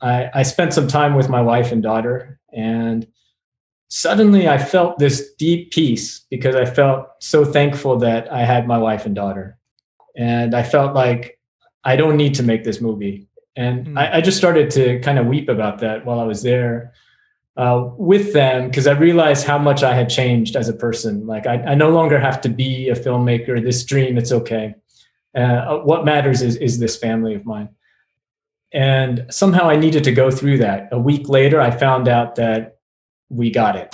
I, I spent some time with my wife and daughter, and suddenly I felt this deep peace because I felt so thankful that I had my wife and daughter. And I felt like I don't need to make this movie. And mm. I, I, just started to kind of weep about that while I was there uh, with them because I realized how much I had changed as a person. Like I, I no longer have to be a filmmaker. This dream, it's okay. Uh, what matters is is this family of mine. And somehow I needed to go through that. A week later, I found out that we got it.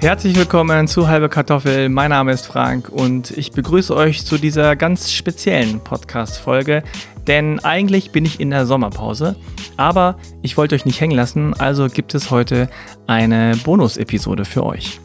Herzlich willkommen zu Halbe Kartoffel. Mein Name ist Frank und ich begrüße euch zu dieser ganz speziellen Podcast-Folge, denn eigentlich bin ich in der Sommerpause, aber ich wollte euch nicht hängen lassen, also gibt es heute eine Bonus-Episode für euch.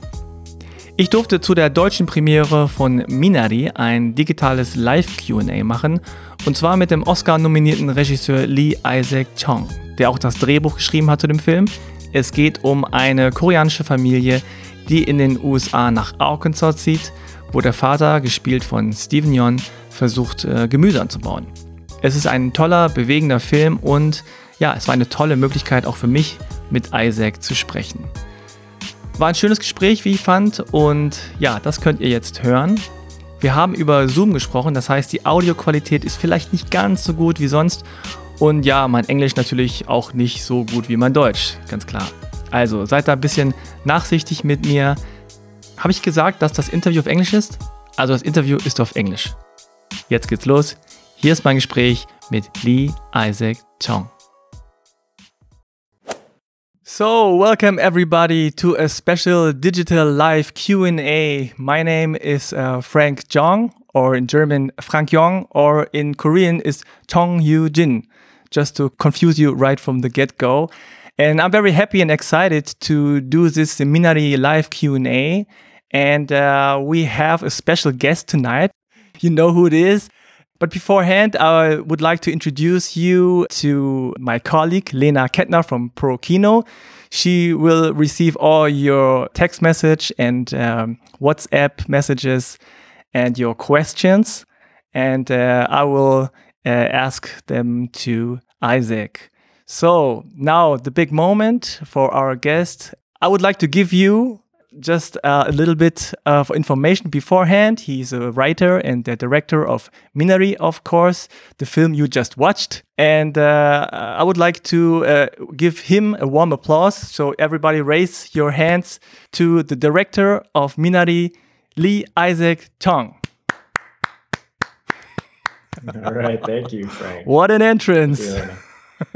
Ich durfte zu der deutschen Premiere von Minari ein digitales Live-QA machen und zwar mit dem Oscar-nominierten Regisseur Lee Isaac Chong, der auch das Drehbuch geschrieben hat zu dem Film. Es geht um eine koreanische Familie, die in den USA nach Arkansas zieht, wo der Vater, gespielt von Steven Yeun, versucht, äh, Gemüse anzubauen. Es ist ein toller, bewegender Film und ja, es war eine tolle Möglichkeit auch für mich, mit Isaac zu sprechen. War ein schönes Gespräch, wie ich fand. Und ja, das könnt ihr jetzt hören. Wir haben über Zoom gesprochen, das heißt, die Audioqualität ist vielleicht nicht ganz so gut wie sonst. Und ja, mein Englisch natürlich auch nicht so gut wie mein Deutsch, ganz klar. Also seid da ein bisschen nachsichtig mit mir. Habe ich gesagt, dass das Interview auf Englisch ist? Also das Interview ist auf Englisch. Jetzt geht's los. Hier ist mein Gespräch mit Lee Isaac Chong. So, welcome everybody to a special digital live Q&A. My name is uh, Frank Jong, or in German Frank Jong, or in Korean is Chong Yu Jin, just to confuse you right from the get-go. And I'm very happy and excited to do this Minari live Q&A. And uh, we have a special guest tonight. You know who it is. But beforehand, I would like to introduce you to my colleague, Lena Kettner from ProKino. She will receive all your text message and um, WhatsApp messages and your questions. And uh, I will uh, ask them to Isaac. So now the big moment for our guest. I would like to give you just uh, a little bit of information beforehand. He's a writer and the director of Minari, of course, the film you just watched. And uh, I would like to uh, give him a warm applause. So, everybody, raise your hands to the director of Minari, Lee Isaac Chung. All right, thank you, Frank. What an entrance!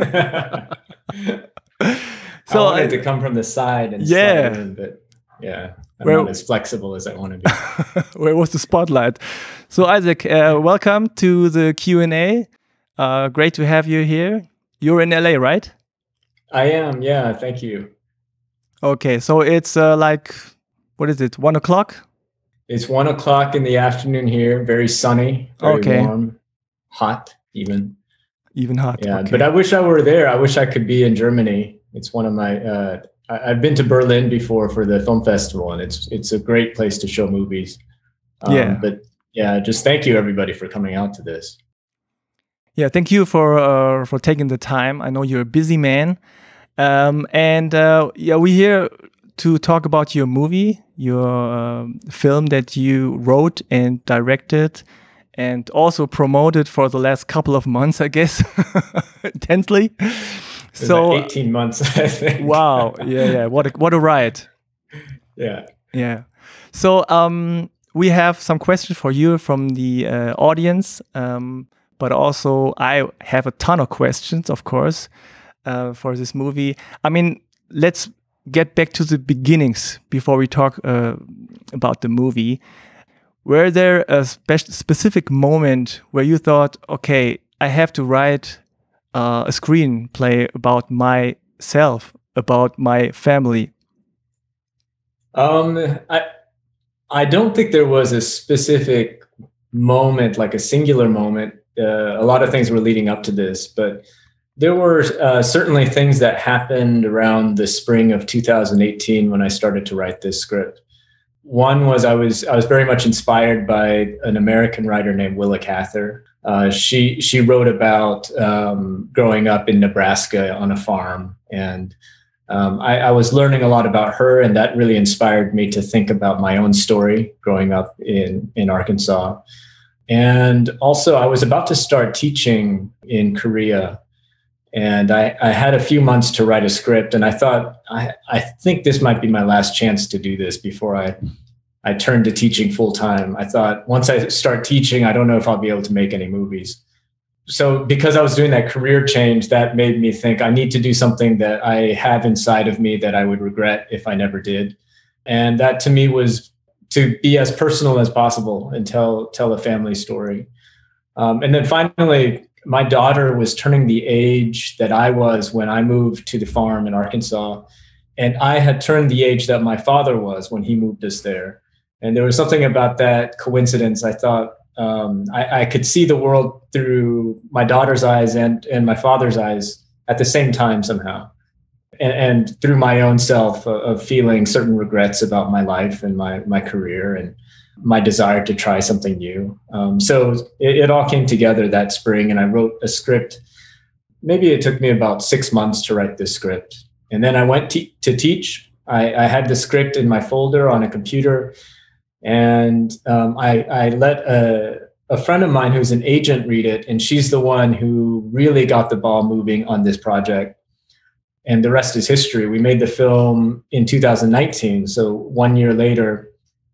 so I wanted to come from the side and yeah, in, but yeah i'm where, not as flexible as i want to be. Where was the spotlight? So isaac uh, welcome to the q&a uh, great to have you here. You're in la right? I am yeah thank you. Okay so it's uh, like what is it one o'clock? It's one o'clock in the afternoon here very sunny very okay. warm hot even. Even hot yeah okay. but i wish i were there. I wish i could be in germany. It's one of my uh, I, have been to Berlin before for the film festival, and it's it's a great place to show movies. Um, yeah, but yeah, just thank you everybody for coming out to this. Yeah, thank you for uh, for taking the time. I know you're a busy man, um, and uh, yeah, we're here to talk about your movie, your uh, film that you wrote and directed, and also promoted for the last couple of months, I guess, intensely so like 18 months I think. wow. Yeah yeah. What a, what a ride yeah. Yeah. So um we have some questions for you from the uh, audience. Um but also i have a ton of questions of course uh, for this movie. I mean let's get back to the beginnings before we talk uh, about the movie. Were there a spe specific moment where you thought okay i have to write uh, a screenplay about myself, about my family? Um, I I don't think there was a specific moment, like a singular moment. Uh, a lot of things were leading up to this, but there were uh, certainly things that happened around the spring of 2018 when I started to write this script. One was I was I was very much inspired by an American writer named Willa Cather. Uh, she she wrote about um, growing up in Nebraska on a farm, and um, I, I, was learning a lot about her, and that really inspired me to think about my own story growing up in in Arkansas. And also, I was about to start teaching in Korea and I, I, had a few months to write a script and i thought I, I think this might be my last chance to do this before i i turned to teaching full time i thought once i start teaching i don't know if i'll be able to make any movies so because i was doing that career change that made me think i need to do something that i have inside of me that i would regret if i never did and that to me was to be as personal as possible and tell tell a family story um, and then finally my daughter was turning the age that I was when I moved to the farm in Arkansas. And I had turned the age that my father was when he moved us there. And there was something about that coincidence. I thought um, I, I, could see the world through my daughter's eyes and, and my father's eyes at the same time somehow. And, and through my own self of, of feeling certain regrets about my life and my, my career. And my desire to try something new. Um, so it, it, all came together that spring, and I wrote a script. Maybe it took me about six months to write this script. And then I went to teach. I, I, had the script in my folder on a computer, and um, I, I, let a, a friend of mine who's an agent read it, and she's the one who really got the ball moving on this project. And the rest is history. We made the film in 2019. So one year later,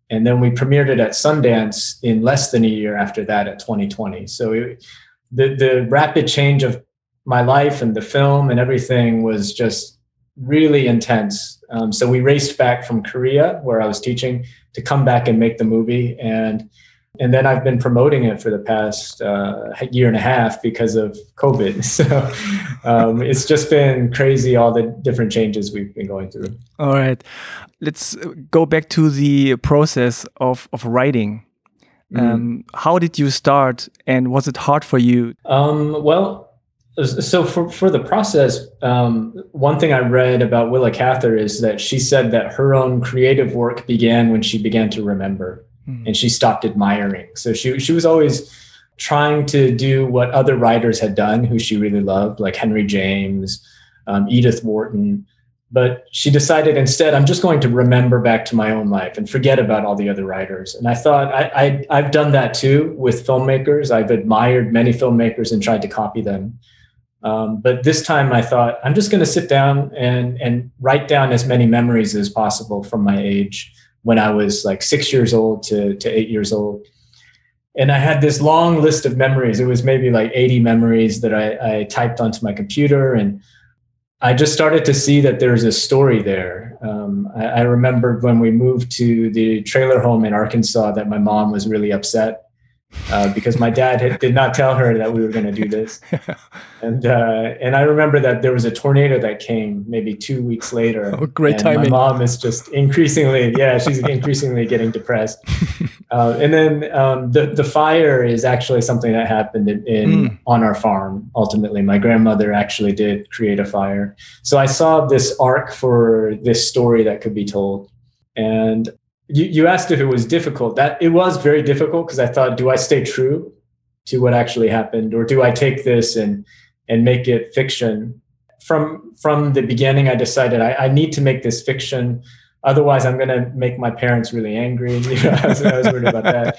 and then we premiered it at Sundance in less than a year after that at 2020. So it, the the rapid change of my life and the film and everything was just really intense. Um, so we raced back from Korea, where I was teaching, to come back and make the movie, and and then I've been promoting it for the past uh, year and a half because of COVID. So um, it's just been crazy all the different changes we've been going through. All right let's go back to the process of of writing. Mm. Um, how did you start, and was it hard for you? Um, well, so for for the process, um, one thing I read about Willa Cather is that she said that her own creative work began when she began to remember, mm. and she stopped admiring. So she she was always trying to do what other writers had done, who she really loved, like Henry James, um, Edith Wharton but she decided instead i'm just going to remember back to my own life and forget about all the other writers and i thought I, I, have done that too with filmmakers i've admired many filmmakers and tried to copy them um, but this time i thought i'm just going to sit down and and write down as many memories as possible from my age when i was like six years old to, to eight years old and i had this long list of memories it was maybe like 80 memories that i, I typed onto my computer and I just started to see that there's a story there. Um, I, I remember when we moved to the trailer home in Arkansas that my mom was really upset uh, because my dad had, did not tell her that we were going to do this. and uh, and I remember that there was a tornado that came maybe two weeks later. Oh, great timing! My mom is just increasingly, yeah, she's increasingly getting depressed. Uh, and then um, the the fire is actually something that happened in, in mm. on our farm. Ultimately, my grandmother actually did create a fire. So I saw this arc for this story that could be told, and you, you asked if it was difficult. That it was very difficult because I thought, do I stay true to what actually happened, or do I take this and and make it fiction? From from the beginning, I decided I, I need to make this fiction. Otherwise, I'm going to make my parents really angry. You know, I, was, I was worried about that.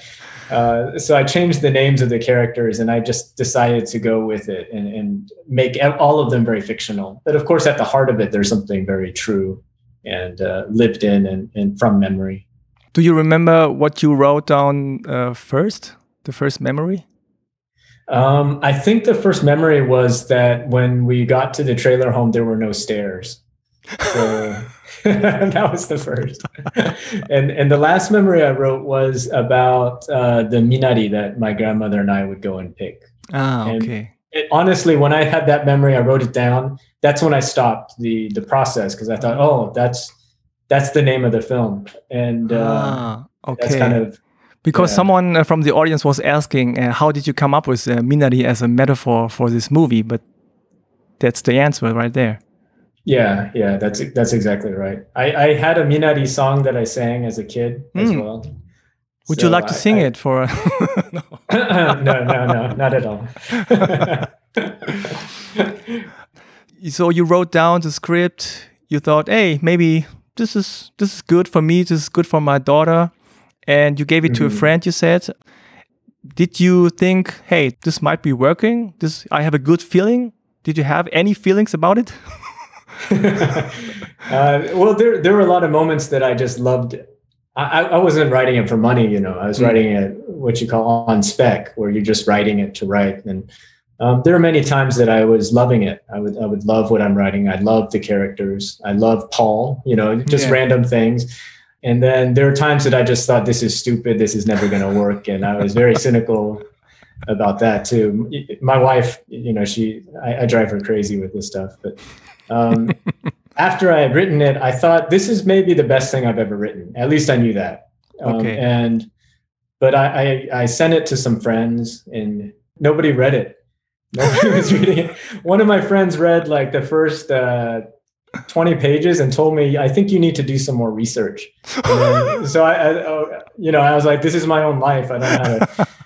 Uh, so I changed the names of the characters, and I just decided to go with it and, and make all of them very fictional. But of course, at the heart of it, there's something very true and uh, lived in and, and from memory. Do you remember what you wrote down uh, first? The first memory? Um, I think the first memory was that when we got to the trailer home, there were no stairs. So that was the first. and and the last memory I wrote was about uh, the minari that my grandmother and I would go and pick. Ah, okay. It, honestly, when I had that memory, I wrote it down. That's when I stopped the the process because I thought, oh, that's that's the name of the film, and uh, ah, okay. that's kind of because yeah. someone uh, from the audience was asking, uh, how did you come up with uh, Minari as a metaphor for this movie? But that's the answer right there. Yeah, yeah, that's that's exactly right. I, I had a Minari song that I sang as a kid as Mm. well. Would So you like to I- sing I- it for? no. no, no, no, not at all. So you wrote down the script. You thought, hey, maybe this is this is good for me. This is good for my daughter, and you gave it to a Mhm. friend. You said. Did you think, hey, this might be working? This I have a good feeling. Did you have any feelings about it? uh, well, there there were a lot of moments that I just loved. I, I wasn't writing it for money, you know. I was Mm. writing it what you call on spec, where you're just writing it to write. And um, there are many times that I was loving it. I would I would love what I'm writing. I love the characters. I love Paul. You know, just Yeah. random things. And then there are times that I just thought this is stupid. This is never going to work, and I was very cynical about that too. My wife, you know, she I, I drive her crazy with this stuff, but. Um, after I had written it, I thought this is maybe the best thing I've ever written. At least I knew that. Um, Okay. And but I, I I sent it to some friends and nobody read it. Nobody was reading it. One of my friends read like the first uh, 20 pages and told me, I think you need to do some more research. Then- so I, I, oh, you know, I was like, this is my own life. I don't how to.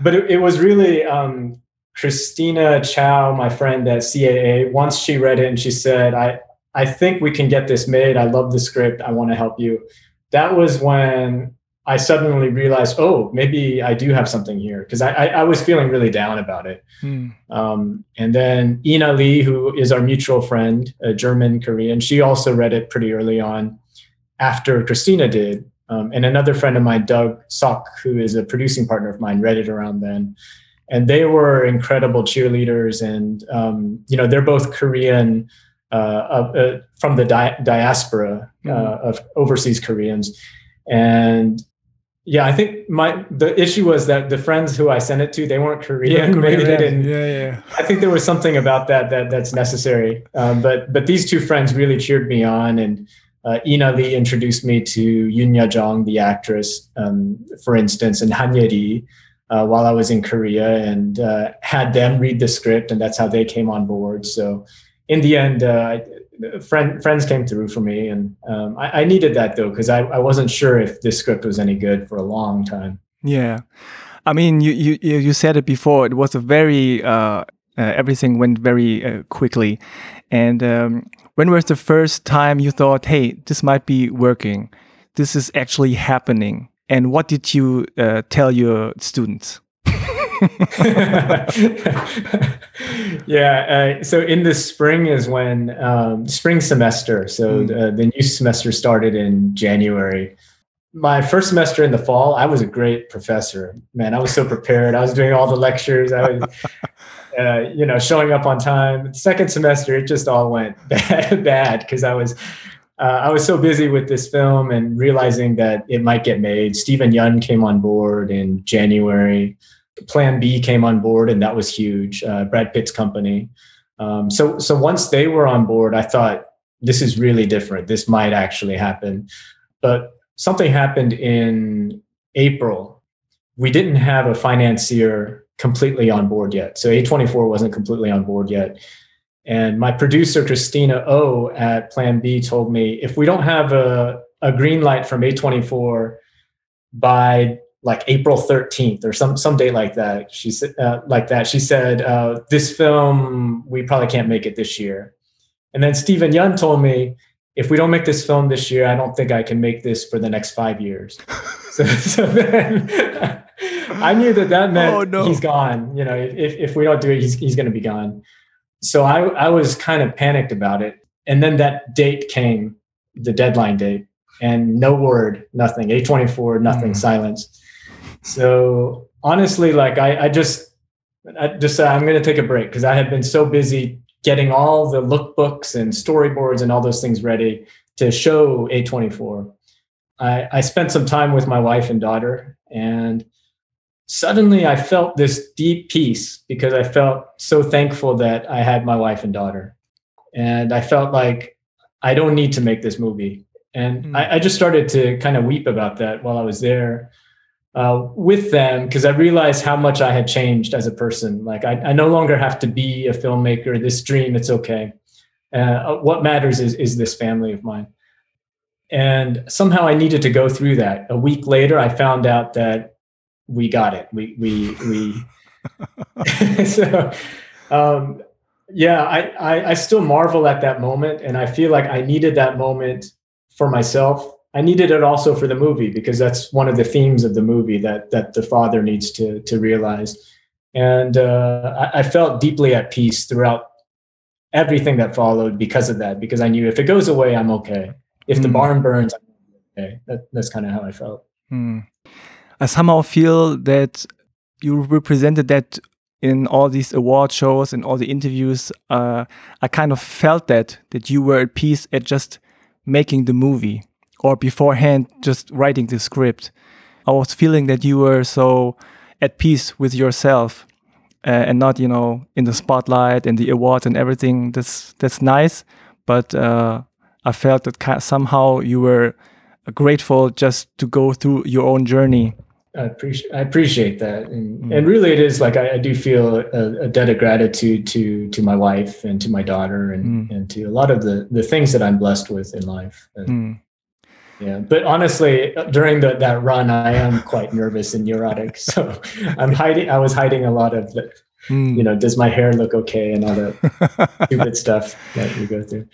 But it, it was really um, Christina Chow, my friend at CAA. Once she read it and she said, I, I think we can get this made. I love the script. I want to help you. That was when I suddenly realized, oh, maybe I do have something here because I, I, I was feeling really down about it. Hmm. Um, and then Ina Lee, who is our mutual friend, a German Korean, she also read it pretty early on after Christina did. Um, and another friend of mine, Doug Sock, who is a producing partner of mine, read it around then. And they were incredible cheerleaders. And, um, you know, they're both Korean uh, uh, from the di- diaspora uh, Mhm. of overseas Koreans. And yeah, I think my the issue was that the friends who I sent it to, they weren't Korean, made it, and yeah, yeah. I think there was something about that that that's necessary. Um, but but these two friends really cheered me on, and uh, Ina Lee introduced me to Youn Yuh-jung, the actress, um, for instance, and Han Ye uh, while I was in Korea, and uh, had them read the script, and that's how they came on board. So in the end, uh, friend, friends came through for me, and um, I, I needed that though because I, I wasn't sure if this script was any good for a long time. Yeah, I mean, you you you said it before. It was a very uh, uh, everything went very uh, quickly. And um, when was the first time you thought, "Hey, this might be working. This is actually happening"? And what did you uh, tell your students? yeah. Uh, so in the spring is when um, spring semester. So Mm. the, the new semester started in January. My first semester in the fall, I was a great professor. Man, I was so prepared. I was doing all the lectures. I was, uh, you know, showing up on time. Second semester, it just all went bad because I was. Uh, I was so busy with this film and realizing that it might get made. Steven Yeun came on board in January. Plan B came on board, and that was huge. Uh, Brad Pitt's company. Um, so, so once they were on board, I thought this is really different. This might actually happen. But something happened in April. We didn't have a financier completely on board yet. So A24 wasn't completely on board yet. And my producer, Christina O at Plan B, told me if we don't have a, a green light from A24 by like April 13th or some some date like that. She said uh, like that. She said uh, this film we probably can't make it this year. And then Steven Yeun told me if we don't make this film this year, I don't think I can make this for the next five years. so, so then I knew that that meant Oh, no. he's gone. You know, if if we don't do it, he's he's going to be gone. So I I was kind of panicked about it. And then that date came, the deadline date, and no word, nothing. A24, nothing, Mm. silence. So honestly, like I, I just, I just said I'm going to take a break because I had been so busy getting all the lookbooks and storyboards and all those things ready to show A24. I, I spent some time with my wife and daughter, and suddenly I felt this deep peace because I felt so thankful that I had my wife and daughter, and I felt like I don't need to make this movie. And Mm. I, I just started to kind of weep about that while I was there uh, with them because I realized how much I had changed as a person. Like I, I no longer have to be a filmmaker. This dream, it's okay. Uh, what matters is is this family of mine. And somehow I needed to go through that. A week later, I found out that we got it. We we we. so, um, yeah, I, I I still marvel at that moment, and I feel like I needed that moment for myself. I needed it also for the movie because that's one of the themes of the movie that that the father needs to to realize. And uh, I, I felt deeply at peace throughout everything that followed because of that. Because I knew if it goes away, I'm okay. If the mm. barn burns, okay. That, that's kind of how I felt. Mm. I somehow feel that you represented that in all these award shows and all the interviews. Uh, I kind of felt that that you were at peace at just making the movie or beforehand just writing the script. I was feeling that you were so at peace with yourself uh, and not, you know, in the spotlight and the awards and everything. That's that's nice, but uh, I felt that somehow you were grateful just to go through your own journey. I appreciate I appreciate that, and, mm. and really, it is like I, I do feel a, a, debt of gratitude to to my wife and to my daughter, and mm. and to a lot of the the things that I'm blessed with in life. Mm. Yeah, but honestly, during the, that run, I am quite nervous and neurotic. So I'm hiding. I was hiding a lot of the, mm. you know, does my hair look okay and all the stupid stuff that you go through.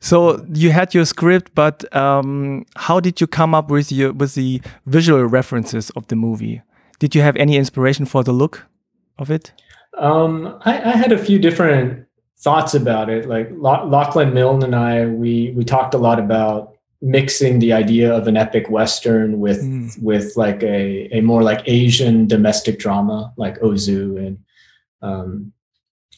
So you had your script, but um, how did you come up with your with the visual references of the movie? Did you have any inspiration for the look of it? Um, I, I, had a few different thoughts about it. Like Lachlan Milne and I, we we talked a lot about mixing the idea of an epic western with mm. with like a a more like Asian domestic drama, like Ozu and um,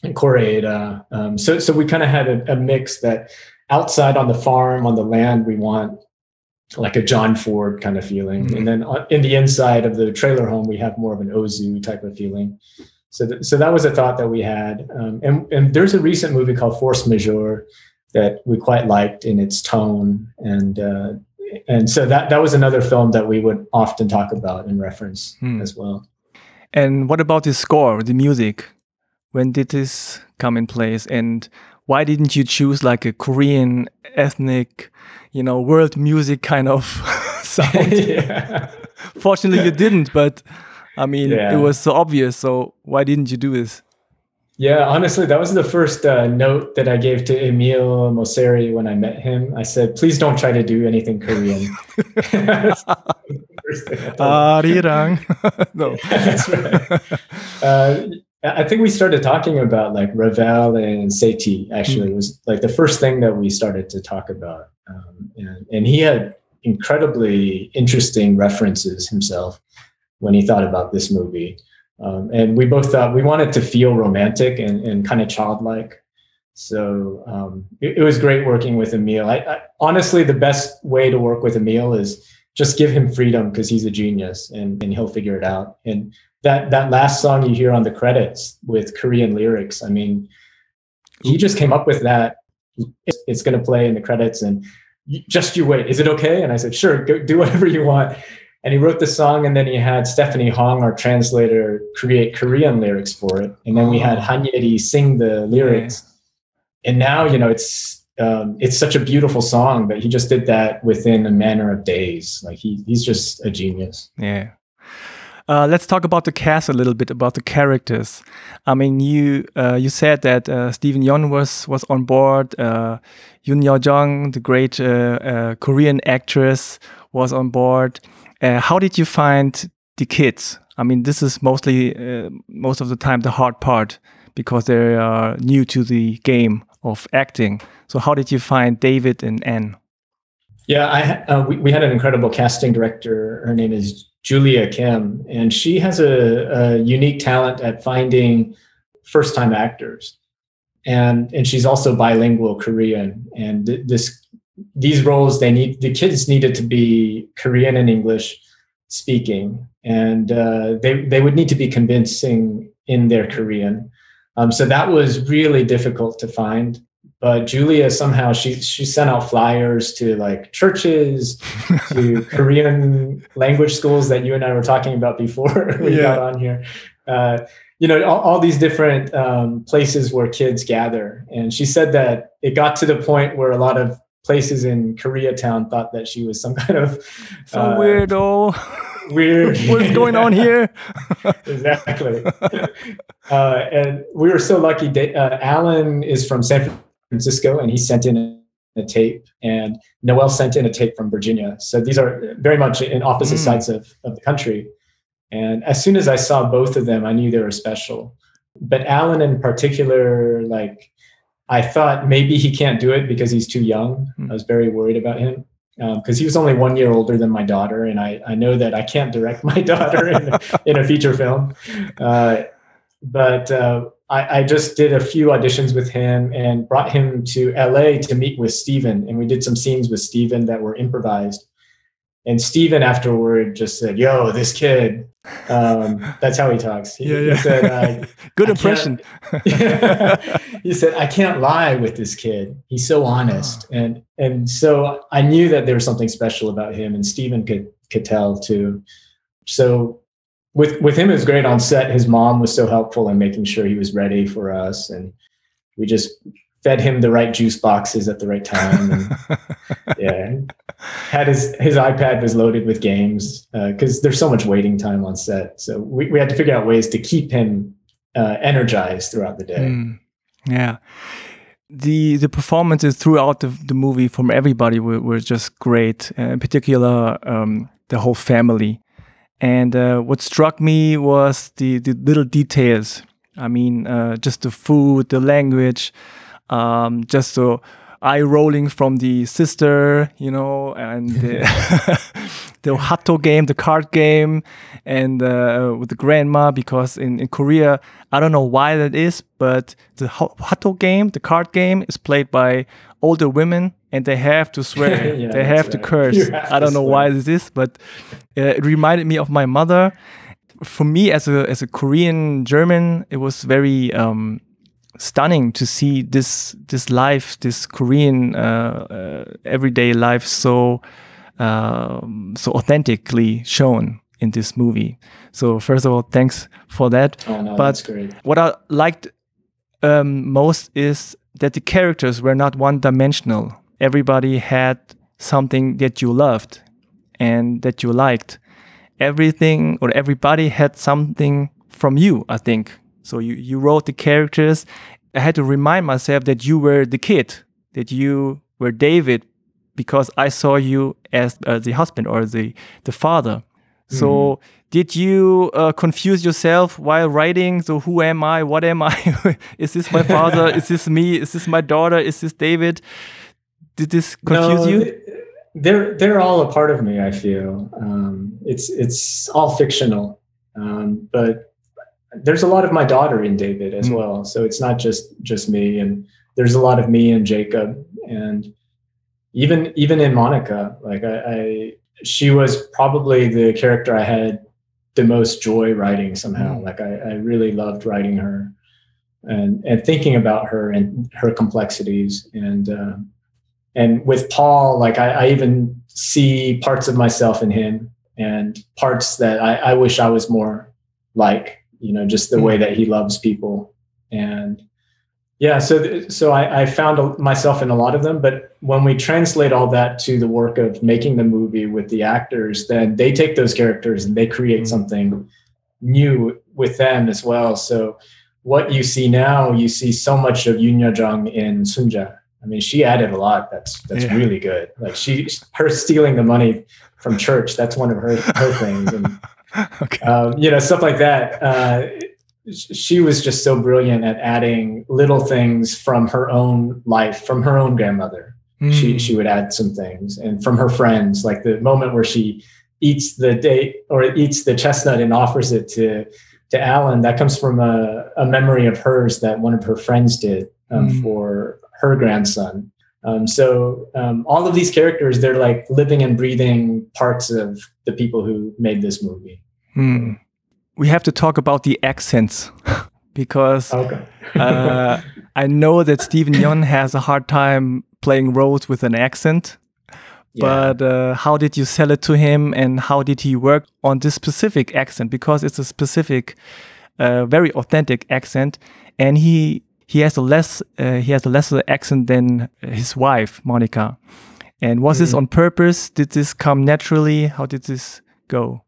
and Koreeda. Um, so so we kind of had a, a mix that outside on the farm on the land we want like a John Ford kind of feeling, mm-hmm. and then in the inside of the trailer home we have more of an Ozu type of feeling. So, th- so that was a thought that we had, um, and and there's a recent movie called Force Majeure that we quite liked in its tone, and uh, and so that that was another film that we would often talk about and reference hmm. as well. And what about the score, the music? When did this come in place, and why didn't you choose like a Korean ethnic, you know, world music kind of sound? Fortunately, you didn't, but I mean, yeah. it was so obvious. So why didn't you do this? Yeah, honestly, that was the first uh, note that I gave to Emile Mosseri when I met him. I said, "Please don't try to do anything Korean." Arirang. no, that's right. Uh, I think we started talking about like Ravel and Satie. Actually, mm-hmm. was like the first thing that we started to talk about, um, and, and he had incredibly interesting references himself when he thought about this movie. Um, and we both thought we wanted to feel romantic and, and kind of childlike. So um, it, it, was great working with Emile. I, I, honestly, the best way to work with Emile is just give him freedom because he's a genius and, and he'll figure it out. And that that last song you hear on the credits with Korean lyrics. I mean, he just came up with that. It's, it's going to play in the credits, and just you wait. Is it okay? And I said, sure, go, do whatever you want. And he wrote the song, and then he had Stephanie Hong, our translator, create Korean lyrics for it, and then we had oh. Han Yeri sing the lyrics. And now, you know, it's um, it's such a beautiful song, but he just did that within a matter of days. Like he he's just a genius. Yeah. Uh, let's talk about the cast a little bit about the characters. I mean, you uh, you said that uh, Steven Yeun was was on board. Uh, Youn Yuh-jung, the great uh, uh, Korean actress, was on board. Uh, how did you find the kids? I mean, this is mostly uh, most of the time the hard part because they are new to the game of acting. So, how did you find David and Anne? Yeah, I, uh, we, we had an incredible casting director. Her name is Julia Kim, and she has a, a unique talent at finding first time actors. And, and she's also bilingual Korean. And th- this these roles they need the kids needed to be Korean and English speaking, and uh, they they would need to be convincing in their Korean. Um, so that was really difficult to find. but Julia somehow she she sent out flyers to like churches, to Korean language schools that you and I were talking about before we yeah. got on here. Uh, you know, all, all these different um, places where kids gather, and she said that it got to the point where a lot of places in Koreatown thought that she was some kind of some uh, weirdo. Weird. What's going on here? exactly. Uh, and we were so lucky. Uh, Alan is from San Francisco, and he sent in a tape, and Noel sent in a tape from Virginia. So these are very much in opposite mm. sides of, of the country. And as soon as I saw both of them, I knew they were special. But Alan in particular, like I thought maybe he can't do it because he's too young. Mm. I was very worried about him because um, he was only one year older than my daughter, and I, I know that I can't direct my daughter in, in a feature film. Uh, but uh, I, I, just did a few auditions with him and brought him to LA to meet with Steven, and we did some scenes with Steven that were improvised. And Steven afterward just said, "Yo, this kid." Um, that's how he talks. He, yeah, yeah. He said, "Good impression." he said, "I can't lie with this kid. He's so honest." Oh. And and so I knew that there was something special about him, and Steven could could tell too. So with with him, it was great on set. His mom was so helpful in making sure he was ready for us, and we just fed him the right juice boxes at the right time. And, yeah, had his his iPad was loaded with games because uh, there's so much waiting time on set. So we, we had to figure out ways to keep him uh, energized throughout the day. Mm, yeah. The the performances throughout the, the movie from everybody were, were just great. Uh, in particular, um, the whole family. And uh, what struck me was the, the little details. I mean, uh, just the food, the language, um, just so eye rolling from the sister, you know, and the, the Hwatu game, the card game, and uh, with the grandma. Because in, in Korea, I don't know why that is, but the Hwatu game, the card game, is played by older women, and they have to swear, yeah, they have right. to curse. Have I don't know swear. why this is, but uh, it reminded me of my mother. For me, as a as a Korean German, it was very um, stunning to see this this life, this Korean uh, uh, everyday life, so um, so authentically shown in this movie. So first of all, thanks for that. Oh, no, but what I liked um, most is that the characters were not one dimensional. Everybody had something that you loved and that you liked. Everything or everybody had something from you, I think. So you, you wrote the characters. I had to remind myself that you were the kid, that you were David, because I saw you as uh, the husband or the, the father. So mm did you uh, confuse yourself while writing? So who am I? What am I? is this my father? is this me? Is this my daughter? Is this David? Did this confuse no, you? They're they're all a part of me. I feel um, it's it's all fictional, um, but there's a lot of my daughter in David as mm. well. So it's not just just me, and there's a lot of me and Jacob, and even even in Monica, like I, I she was probably the character I had the most joy writing somehow. Mm. Like I, I really loved writing her, and and thinking about her and her complexities, and uh, and with Paul, like I, I even see parts of myself in him, and parts that I, I wish I was more like you know, just the way that he loves people. And yeah, so so I, I found myself in a lot of them. But when we translate all that to the work of making the movie with the actors, then they take those characters and they create mm-hmm. something new with them as well. So what you see now, you see so much of Yoon Jung in Sunja. I mean, she added a lot. That's that's yeah. really good. Like she, her stealing the money from church. That's one of her her things. And okay. Um, you know, stuff like that. Uh, she was just so brilliant at adding little things from her own life, from her own grandmother. Mm. She she would add some things, and from her friends, like the moment where she eats the date or eats the chestnut and offers it to to Alan. That comes from a, a memory of hers that one of her friends did um, mm. for her grandson. Um, so um, all of these characters, they're like living and breathing parts of the people who made this movie. Hmm. We have to talk about the accents because okay. uh, I know that Steven Yeun has a hard time playing roles with an accent. Yeah. But uh, how did you sell it to him, and how did he work on this specific accent? Because it's a specific, uh, very authentic accent, and he he has a less uh, he has a lesser accent than his wife Monica. And was this Mhm. on purpose? Did this come naturally? How did this go?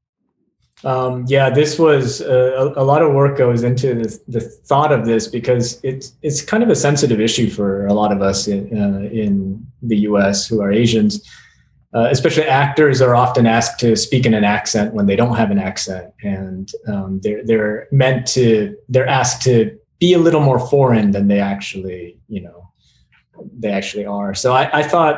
Um, yeah, this was uh, a, a lot of work goes into the, the thought of this because it's it's kind of a sensitive issue for a lot of us in uh, in the U.S. who are Asians. Uh, especially actors are often asked to speak in an accent when they don't have an accent, and um, they're they're meant to they're asked to be a little more foreign than they actually you know they actually are. So I, I thought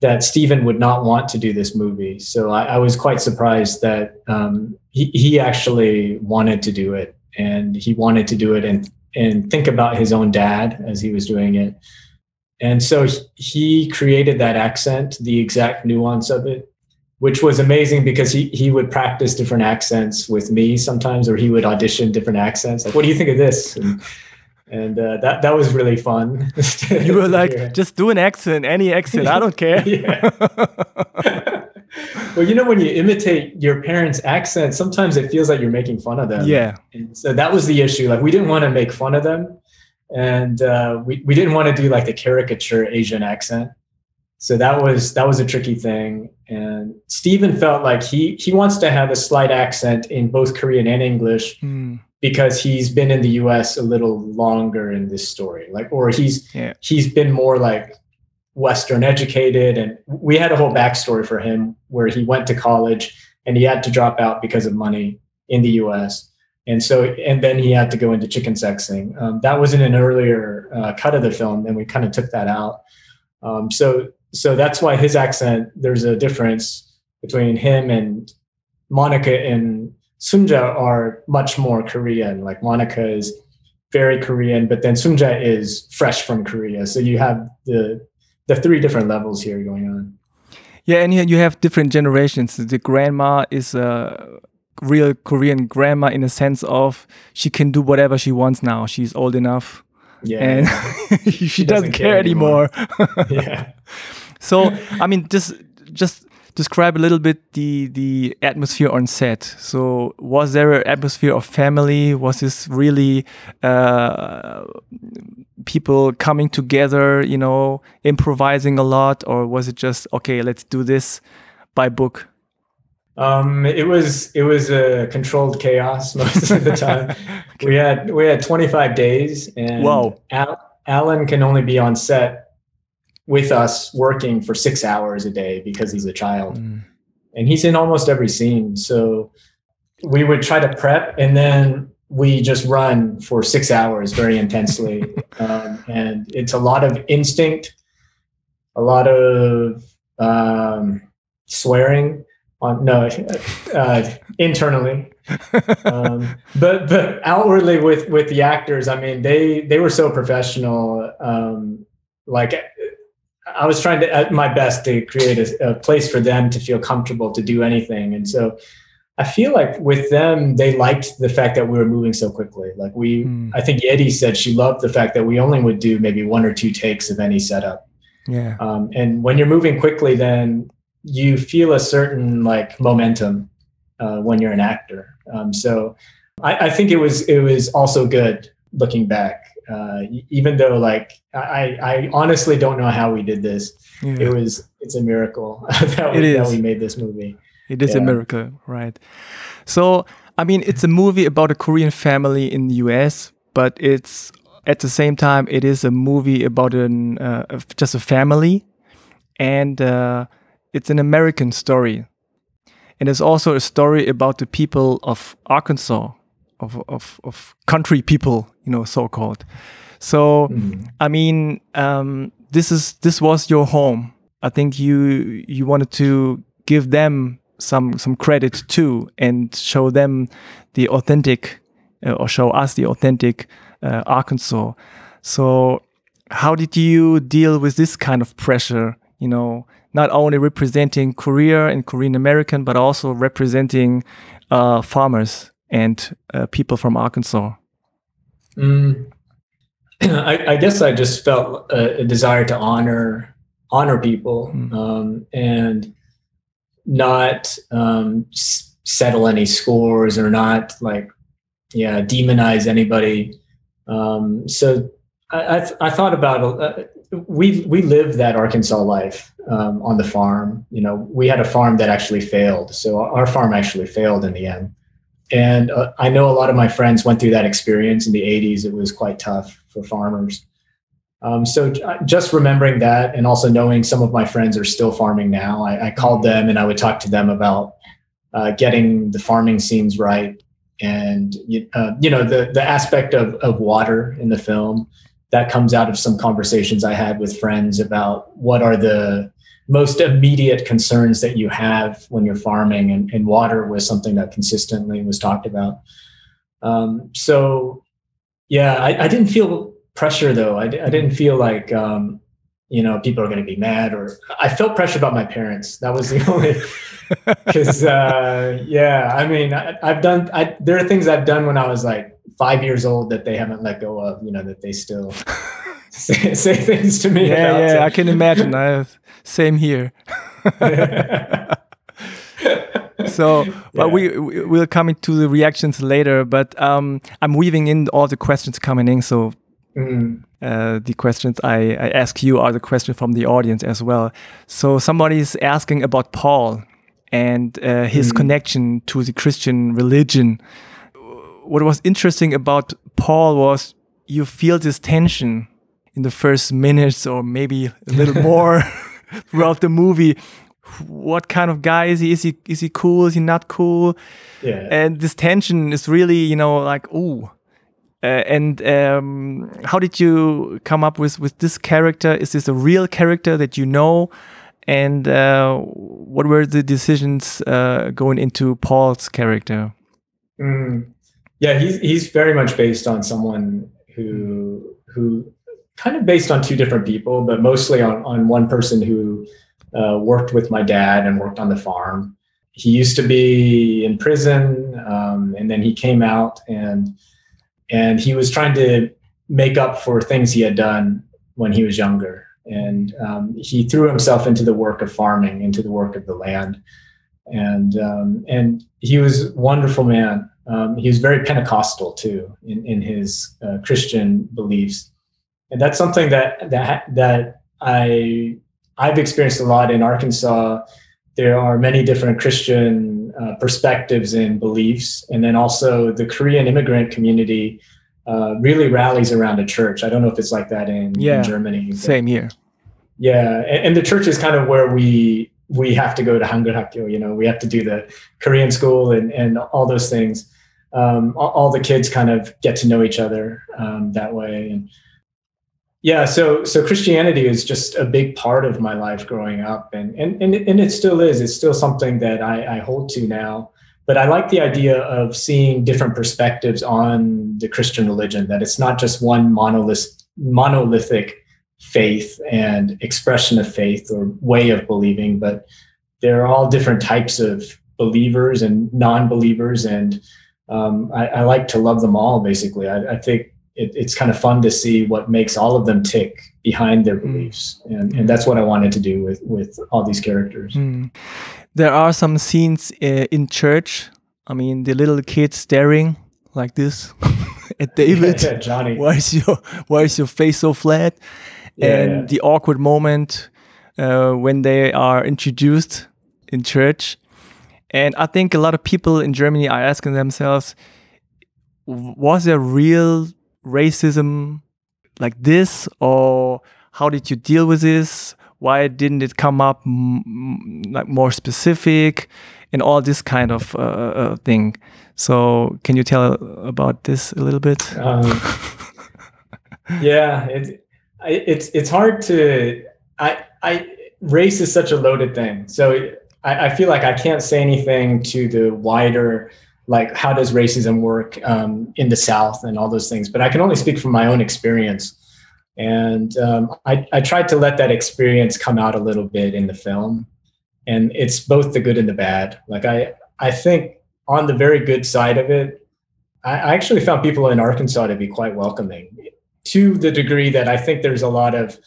that Steven would not want to do this movie. So I, I was quite surprised that um, he, he actually wanted to do it and he wanted to do it and, and think about his own dad as he was doing it. And so he created that accent, the exact nuance of it, which was amazing because he, he would practice different accents with me sometimes, or he would audition different accents. Like, what do you think of this? And, and uh, that, that was really fun. You were like, Yeah. just do an accent, any accent, I don't care. Well, you know, when you imitate your parents' accent, sometimes it feels like you're making fun of them. yeah. And so that was the issue. Like, we didn't want to make fun of them. And uh, we, we didn't want to do like the caricature Asian accent. So that was that was a tricky thing. And Steven felt like he he wants to have a slight accent in both Korean and English Mm, because he's been in the US a little longer in this story. Like or he's Yeah. he's been more like Western educated and we had a whole backstory for him where he went to college and he had to drop out because of money in the US. And so and then he had to go into chicken sexing. Um, that was in an earlier uh, cut of the film and we kind of took that out. Um, so so that's why his accent there's a difference between him and Monica and Sunja are much more Korean. Like Monica is very Korean, but then Sunja is fresh from Korea. So you have the the three different levels here going on. Yeah, and you have different generations. The grandma is a real Korean grandma in a sense of she can do whatever she wants now. She's old enough Yeah. and she, doesn't, care, anymore. yeah. so, I mean, just just describe a little bit the the atmosphere on set. So, was there an atmosphere of family? Was this really uh, people coming together? You know, improvising a lot, or was it just okay? Let's do this by book. Um, it was it was a controlled chaos most of the time. we had we had 25 days, and Wow. Al, Alan can only be on set with us working for six hours a day because he's a child. Mm. and he's in almost every scene. So we would try to prep and then we just run for six hours very intensely. um, and it's a lot of instinct, a lot of um, swearing on no uh, internally. um, but but outwardly with with the actors, I mean they they were so professional. Um, like I was trying to at my best to create a, a place for them to feel comfortable to do anything, and so I feel like with them they liked the fact that we were moving so quickly. Like we, Hmm. I think Yeri said she loved the fact that we only would do maybe one or two takes of any setup. Yeah. Um, and when you're moving quickly, then you feel a certain like momentum uh, when you're an actor. Um, so I, I think it was it was also good looking back, uh, even though like I, I honestly don't know how we did this. yeah. It was it's a miracle that, we, that we made this movie. It is a miracle, right? So, I mean, it's a movie about a Korean family in the US, but it's at the same time it is a movie about an uh, just a family, and uh, it's an American story, and it's also a story about the people of Arkansas, of of of country people, you know, so called. So. Mhm. I mean, um, this is this was your home. I think you you wanted to give them some some credit too, and show them the authentic, uh, or show us the authentic uh, Arkansas. So, how did you deal with this kind of pressure? You know, not only representing Korea and Korean American, but also representing uh, farmers and uh, people from Arkansas. Mm. I, I, guess I just felt a, a, desire to honor honor people mm. um, and not um, s- settle any scores or not like yeah demonize anybody. Um, so I, I, I, thought about uh, we we lived that Arkansas life um, on the farm. You know, we had a farm that actually failed. So our farm actually failed in the end. And uh, I know a lot of my friends went through that experience in the 80s. It was quite tough for farmers. Um, so just remembering that and also knowing some of my friends are still farming now, I, I called them and I would talk to them about uh, getting the farming scenes right and uh, you know the the aspect of of water in the film that comes out of some conversations I had with friends about what are the most immediate concerns that you have when you're farming, and, and water was something that consistently was talked about. Um, so, yeah, I, I, didn't feel pressure though. I, I didn't feel like um, you know people are going to be mad, or I felt pressure about my parents. That was the only because uh, yeah, I mean, I, have done. I, there are things I've done when I was like five years old that they haven't let go of. You know that they still say, say things to me. Yeah, yeah, I can imagine. I same here. so but yeah. we we'll come into the reactions later but um, i'm weaving in all the questions coming in so mm. uh, the questions I, I ask you are the questions from the audience as well so somebody is asking about paul and uh, his mm. connection to the christian religion what was interesting about paul was you feel this tension in the first minutes or maybe a little more throughout the movie what kind of guy is he? Is he is he cool? Is he not cool? Yeah. And this tension is really, you know, like ooh. Uh, and um, how did you come up with with this character? Is this a real character that you know? And uh, what were the decisions uh, going into Paul's character? Mm. Yeah, he's he's very much based on someone who who kind of based on two different people, but mostly on, on one person who uh, worked with my dad and worked on the farm. He used to be in prison, um, and then he came out and and he was trying to make up for things he had done when he was younger. And um, he threw himself into the work of farming, into the work of the land, and um, and he was wonderful man. Um, he was very Pentecostal too in in his uh, Christian beliefs and that's something that that that I I've experienced a lot in Arkansas. There are many different Christian uh, perspectives and beliefs, and then also the Korean immigrant community uh, really rallies around a church. I don't know if it's like that in, yeah, in Germany. Same here. Yeah, and, and, the church is kind of where we we have to go to Hangul You know, we have to do the Korean school and and all those things. Um, all, all, the kids kind of get to know each other um, that way, and yeah so so christianity is just a big part of my life growing up and and and, and it still is. It's still something that I, I hold to now. But i like the idea of seeing different perspectives on the christian religion that it's not just one monolith monolithic faith and expression of faith or way of believing but there are all different types of believers and non-believers and um, I, I, like to love them all basically. I, I think it, it's kind of fun to see what makes all of them tick behind their hmm. beliefs. And, and that's what i wanted to do with with all these characters. Mm. there are some scenes uh, in church. I mean the little kid staring like this at david. Yeah, johnny. Why is your why is your face so flat? Yeah, and yeah. the awkward moment uh, when they are introduced in church. And i think a lot of people in germany are asking themselves was there real racism like this or how did you deal with this? Why didn't it come up like more specific and all this kind of uh, uh, thing? So can you tell about this a little bit? Um, yeah it, it's it's hard to i i race is such a loaded thing. So I feel like i can't say anything to the wider like how does racism work um, in the South and all those things. But I can only speak from my own experience. And um, I, I tried to let that experience come out a little bit in the film. And it's both the good and the bad. Like I, I think on the very good side of it, I, I actually found people in Arkansas to be quite welcoming. to the degree that I think there's a lot of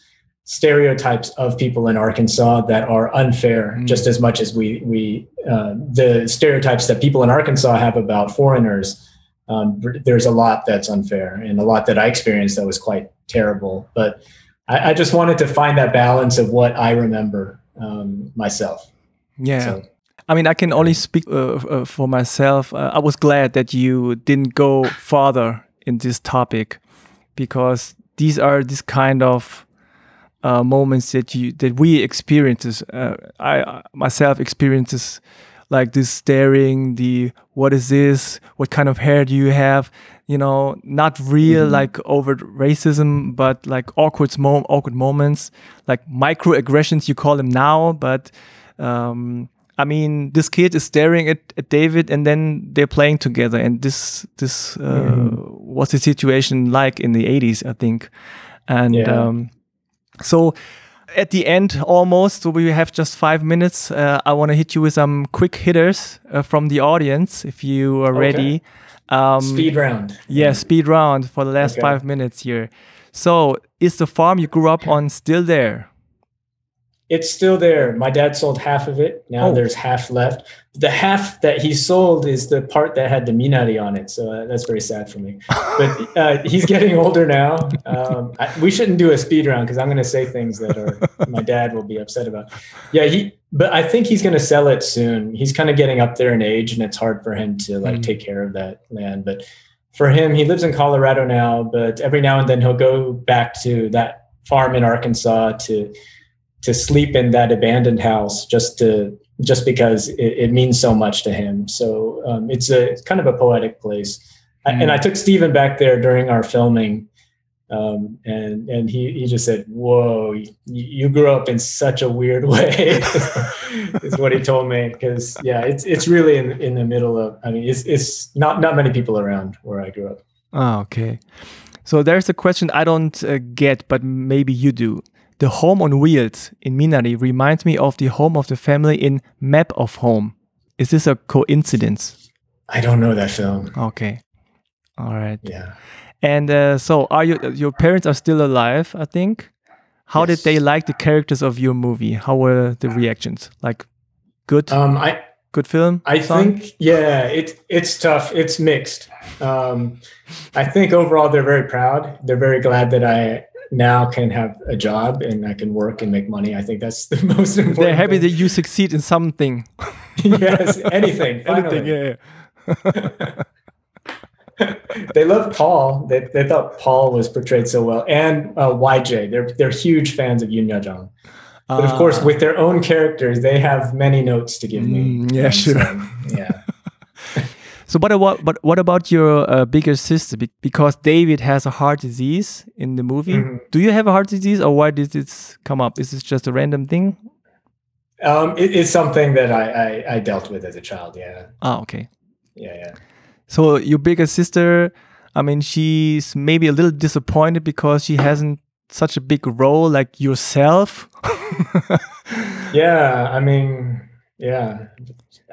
stereotypes of people in Arkansas that are unfair, mm. just as much as we we uh, the stereotypes that people in Arkansas have about foreigners. Um, there's a lot that's unfair, and a lot that I experienced that was quite terrible. But I, I just wanted to find that balance of what I remember um, myself. Yeah. So, I mean, I can only speak uh, uh, for myself. Uh, I was glad that you didn't go farther in this topic because these are this kind of uh, moments that you that we experiences. Uh, I myself experiences like this staring, the what is this? What kind of hair do you have? You know, not real mm -hmm. like overt racism, but like awkward mo awkward moments, like microaggressions. You call them now, but um, I mean, this kid is staring at, at David, and then they're playing together. And this this uh, mm-hmm. was the situation like in the '80s, I think. And yeah. um, so, at the end, almost, so we have just five minutes. Uh, I want to hit you with some quick hitters uh, from the audience, if you are okay. ready. Um, speed round. Yeah, speed round for the last okay. five minutes here. So, is the farm you grew up on still there? It's still there. My dad sold half of it. Now oh. there's half left. The half that he sold is the part that had the Minari on it. So uh, that's very sad for me. But uh, he's getting older now. Um, I, we shouldn't do a speed round because I'm going to say things that are my dad will be upset about. Yeah, he. But I think he's going to sell it soon. He's kind of getting up there in age, and it's hard for him to like mm. take care of that land. But for him, he lives in Colorado now. But every now and then he'll go back to that farm in Arkansas to to sleep in that abandoned house just to just because it, it means so much to him. So um, it's a it's kind of a poetic place. Mm. I, and I took Steven back there during our filming, um, and and he he just said, "Whoa, you, you grew up in such a weird way," is what he told me. Because yeah, it's it's really in in the middle of. I mean, it's it's not not many people around where I grew up. Oh, okay. So there's a question I don't uh, get, but maybe you do. The home on wheels in Minari reminds me of the home of the family in Map of Home. Is this a coincidence? I don't know that film. Okay. All right. Yeah. And uh, so, are you? Your parents are still alive, I think. How yes. did they like the characters of your movie? How were the reactions? Like, good. Um, I good film. I song? think yeah, it's it's tough. It's mixed. Um, I think overall they're very proud. They're very glad that I now can have a job and I can work and make money. I think that's the most important. They're happy thing. that you succeed in something. yes, anything. anything, yeah. yeah. they love Paul. They, they thought Paul was portrayed so well, and uh, YJ. They're they're huge fans of Yuh-jung. But of course, ah. with their own characters, they have many notes to give me. Mm, yeah, sure. So, yeah. So, but what, but what about your uh, bigger sister? Be because David has a heart disease in the movie. Mm -hmm. Do you have a heart disease, or why did this come up? Is this just a random thing? Um, it, it's something that I, I, I dealt with as a child. Yeah. Ah, okay. Yeah, yeah. So your bigger sister, I mean, she's maybe a little disappointed because she hasn't such a big role like yourself. yeah, I mean, yeah,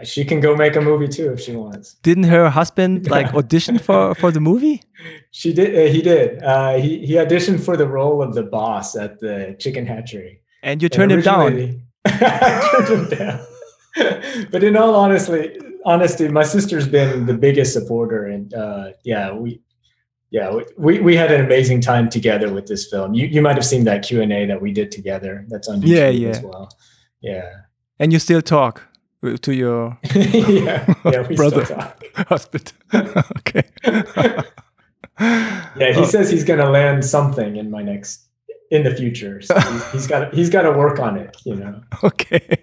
she can go make a movie too if she wants. Didn't her husband like audition for for the movie? She did. Uh, he did. Uh, he he auditioned for the role of the boss at the chicken hatchery. And you turned and him down. I turned him down. but in all honesty, honesty, my sister's been the biggest supporter, and uh, yeah, we. Yeah, we, we had an amazing time together with this film. You you might have seen that Q and A that we did together. That's on YouTube yeah, yeah. as well. Yeah. And you still talk? Uh, to your yeah, yeah, brother husband. okay. yeah, he oh. says he's going to land something in my next in the future. So he's got he's got to work on it, you know. Okay.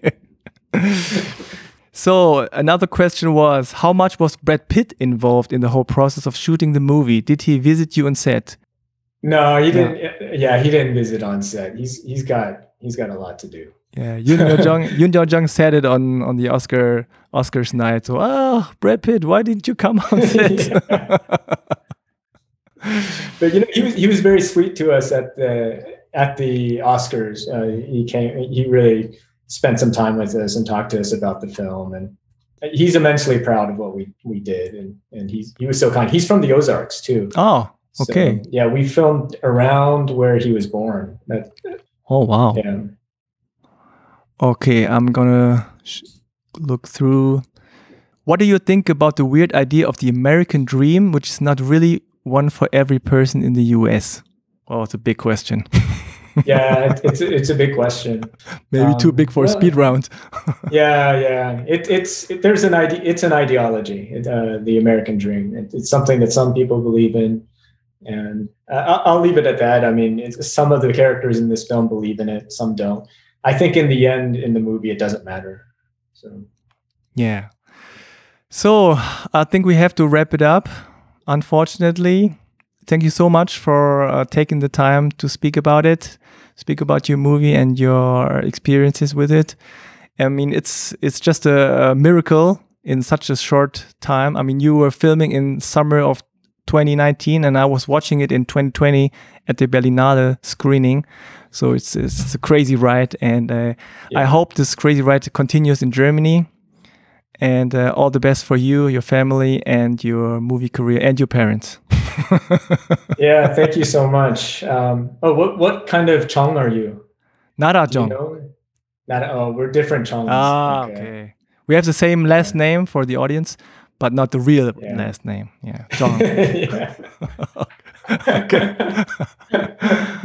so another question was, how much was Brad Pitt involved in the whole process of shooting the movie? Did he visit you on set? No, he didn't. Yeah, he didn't visit on set. He's he's got he's got a lot to do. Yeah, Yuh-jung Yuh-jung said it on on the Oscar Oscars night. So, oh, Brad Pitt, why didn't you come on set? but you know, he was he was very sweet to us at the at the Oscars. Uh, he came. He really spent some time with us and talked to us about the film, and he's immensely proud of what we we did. And and he's he was so kind. He's from the Ozarks too. Oh, So, Okay. yeah, we filmed around where he was born. That, Oh wow. yeah. Okay, I'm gonna sh- look through. What do you think about the weird idea of the American dream, which is not really one for every person in the US? Oh, it's a big question. Yeah, it- it's it's a big question. Maybe too Um, big for a speed round. Yeah, yeah. It, it's it, there's an idea. It's an ideology. It, uh, the American dream. It, it's something that some people believe in, and uh, I'll, I'll leave it at that. I mean, it's, some of the characters in this film believe in it. Some don't. I think in the end, in the movie, it doesn't matter. So Yeah. So I think we have to wrap it up. Unfortunately, thank you so much for uh, taking the time to speak about it, speak about your movie and your experiences with it. I mean, it's it's just a, a miracle in such a short time. I mean, you were filming in summer of 2019, and I was watching it in 2020 at the Berlinale screening. So it's it's a crazy ride, and uh, I hope this crazy ride continues in Germany and uh, all the best for you, your family, and your movie career, and your parents. yeah, thank you so much. Um, oh, what what kind of Chong are you? Nara Do you know? Not, oh, we're different Chongs. Ah, okay. We have the same last name for the audience, but not the real Yeah. last name. Yeah, yeah.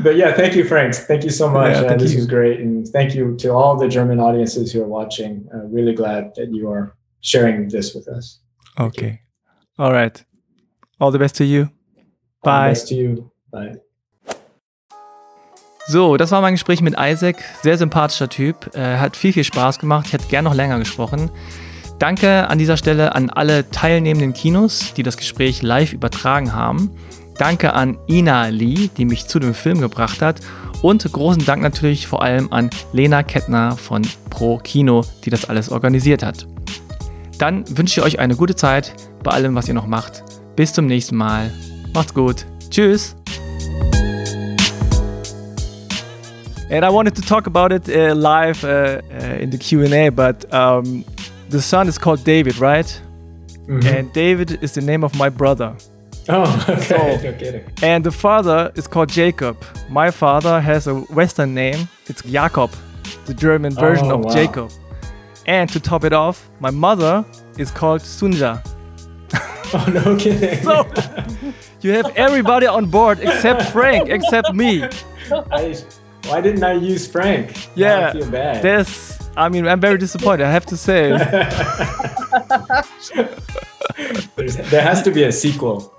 but yeah, thank you, Franks. Thank you so much. Yeah, Uh, this you. was great, and thank you to all the German audiences who are watching. Uh, really glad that you are sharing this with us. okay. All right. All the best to you. Bye. best to you. Bye. So, das war mein Gespräch mit Isaac. Sehr sympathischer Typ. Äh, hat viel, viel Spaß gemacht. Ich hätte gern noch länger gesprochen. Danke an dieser Stelle an alle teilnehmenden Kinos, die das Gespräch live übertragen haben. Danke an Ina Lee, die mich zu dem Film gebracht hat. Und großen Dank natürlich vor allem an Lena Kettner von Pro Kino, die das alles organisiert hat. Dann wünsche ich euch eine gute Zeit bei allem, was ihr noch macht. Bis zum nächsten Mal. Macht's gut. Tschüss. And I wanted to talk about it uh, live uh, uh, in the Q&A, but um, the son is called David, right? Mhm. And David is the name of my brother. oh, okay. So- no kidding. And the father is called Jacob. My father has a Western name. It's Jakob, the German version Oh, of wow. Jacob. And to top it off, my mother is called Sunja. Oh, no kidding. So you have everybody on board except Frank, except me. I, why didn't I use Frank? Yeah, I feel bad. This, I mean, I'm very disappointed. I have to say. There has to be a sequel.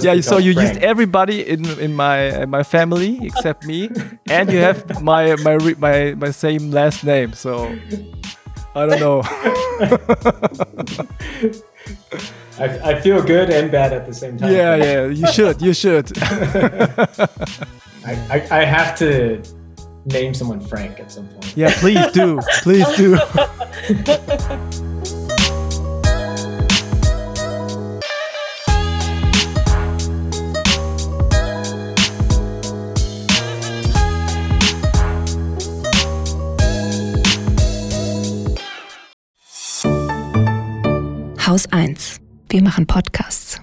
Yeah, so you Frank. used everybody in in my in my family except me, and you have my my my my same last name. So I don't know. I, I feel good and bad at the same time. yeah, yeah, you should, you should. I, I, I have to name someone Frank at some point. yeah, please do, please do. Haus 1. Wir machen Podcasts.